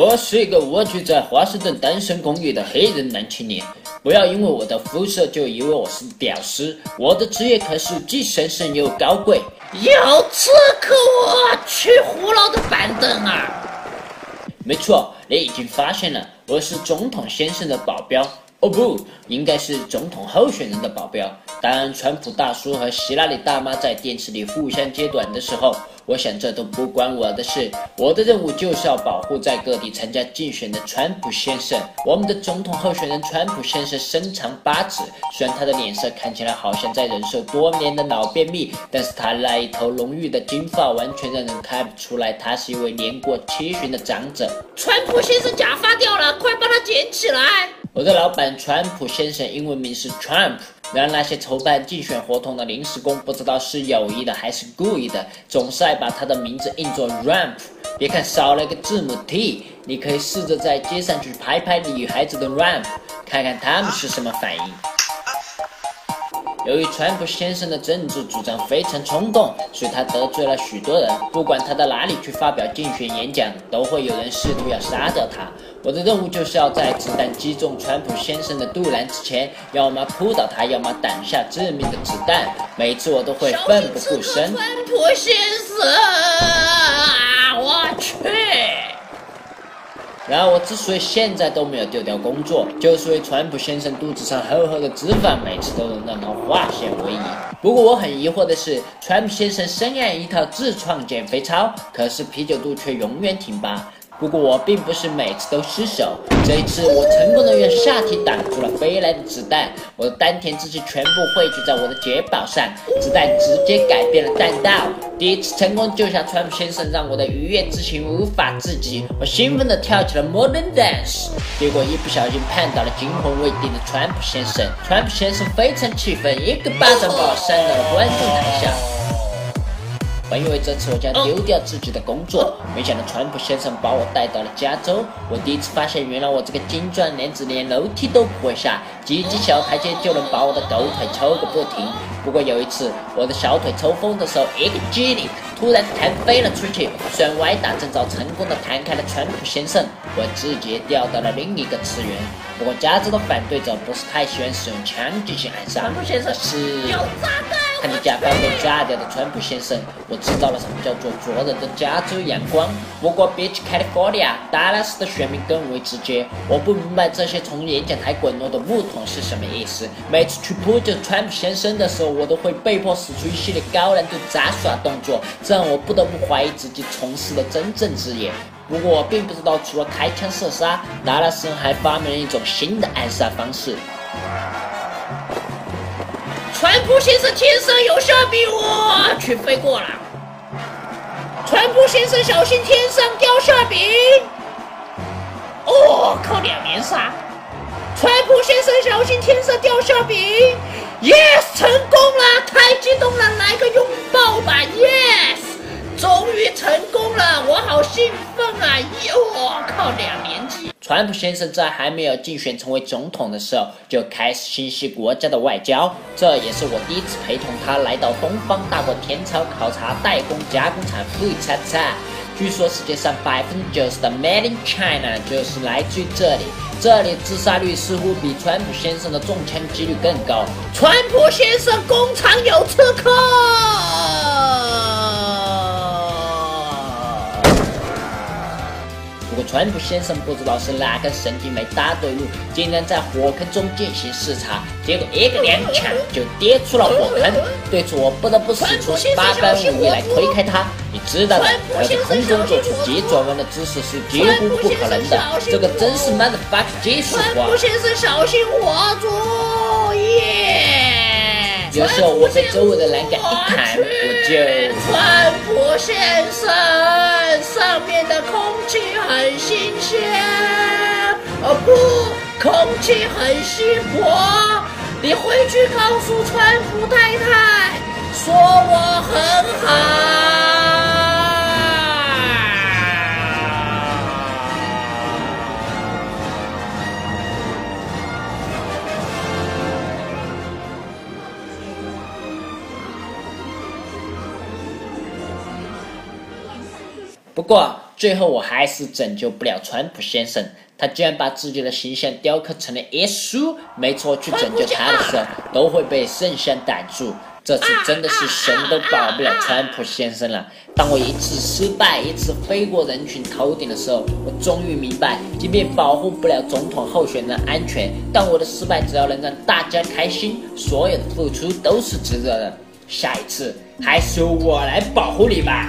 我是一个蜗居在华盛顿单身公寓的黑人男青年。不要因为我的肤色就以为我是屌丝，我的职业可是既神圣又高贵。有刺客我去胡闹的板凳啊！没错，你已经发现了，我是总统先生的保镖。哦不，应该是总统候选人的保镖。当川普大叔和希拉里大妈在电视里互相揭短的时候，我想这都不关我的事。我的任务就是要保护在各地参加竞选的川普先生。我们的总统候选人川普先生身长八尺，虽然他的脸色看起来好像在忍受多年的脑便秘，但是他那一头浓郁的金发完全让人看不出来他是一位年过七旬的长者。川普先生假发掉了，快帮他捡起来！我的老板川普先生英文名是 Trump，然而那些筹办竞选活动的临时工不知道是有意的还是故意的，总是爱把他的名字印作 Ramp。别看少了一个字母 T，你可以试着在街上去拍拍女孩子的 Ramp，看看他们是什么反应。由于川普先生的政治主张非常冲动，所以他得罪了许多人。不管他到哪里去发表竞选演讲，都会有人试图要杀掉他。我的任务就是要在子弹击中川普先生的肚腩之前，要么扑倒他，要么挡下致命的子弹。每次我都会奋不顾身。川普先生，我去！然而，我之所以现在都没有丢掉工作，就是因为川普先生肚子上厚厚的脂肪，每次都能让他化险为夷。不过，我很疑惑的是，川普先生深谙一套自创减肥操，可是啤酒肚却永远挺拔。不过我并不是每次都失手，这一次我成功的用下体挡住了飞来的子弹，我的丹田之气全部汇聚在我的睫膀上，子弹直接改变了弹道。第一次成功救下川普先生，让我的愉悦之情无法自己，我兴奋地跳起了 modern dance，结果一不小心碰到了惊魂未定的川普先生，川普先生非常气愤，一个巴掌把我扇到了观众台下。本以为这次我将丢掉自己的工作，没想到川普先生把我带到了加州。我第一次发现，原来我这个精壮男子连楼梯都不会下，几级小台阶就能把我的狗腿抽个不停。不过有一次，我的小腿抽风的时候，一个机灵，突然弹飞了出去，虽然歪打正着成功的弹开了川普先生，我直接掉到了另一个次元。不过加州的反对者不是太喜欢使用枪进行暗杀。川普先生是有。看着假发被炸掉的川普先生，我知道了什么叫做灼人的加州阳光。不过比起 California，达拉斯的选民更为直接。我不明白这些从演讲台滚落的木桶是什么意思。每次去扑救川普先生的时候，我都会被迫使出一系列高难度杂耍动作，这让我不得不怀疑自己从事的真正职业。不过我并不知道，除了开枪射杀，达拉斯还发明了一种新的暗杀方式。川普先生天生有馅饼，我去飞过了。川普先生小心天上掉馅饼。哦，靠两连杀。川普先生小心天上掉馅饼。Yes，成功，川普先生在还没有竞选成为总统的时候，就开始心系国家的外交。这也是我第一次陪同他来到东方大国天朝考察代工加工厂富叉叉。据说世界上百分之九十的 Made in China 就是来自于这里。这里自杀率似乎比川普先生的中枪几率更高。川普先生工厂有刺客。川普先生不知道是哪根神经没搭对路，竟然在火坑中进行视察，结果一个踉跄就跌出了火坑。对此，我不得不使出八般武艺来推开他。你知道的，要在空中做出急转弯的姿势是几乎不可能的，这个真是 motherfuck 技术活。川普先生小心火烛耶！有时候我被周围的栏杆一弹，我就。川普先生。上面的空气很新鲜哦不空气很稀薄你回去告诉川普太太说我很好不过最后我还是拯救不了川普先生，他竟然把自己的形象雕刻成了耶稣。没错，去拯救他的时候都会被圣像挡住。这次真的是神都保不了川普先生了。当我一次失败，一次飞过人群头顶的时候，我终于明白，即便保护不了总统候选人安全，但我的失败只要能让大家开心，所有的付出都是值得的。下一次还是由我来保护你吧。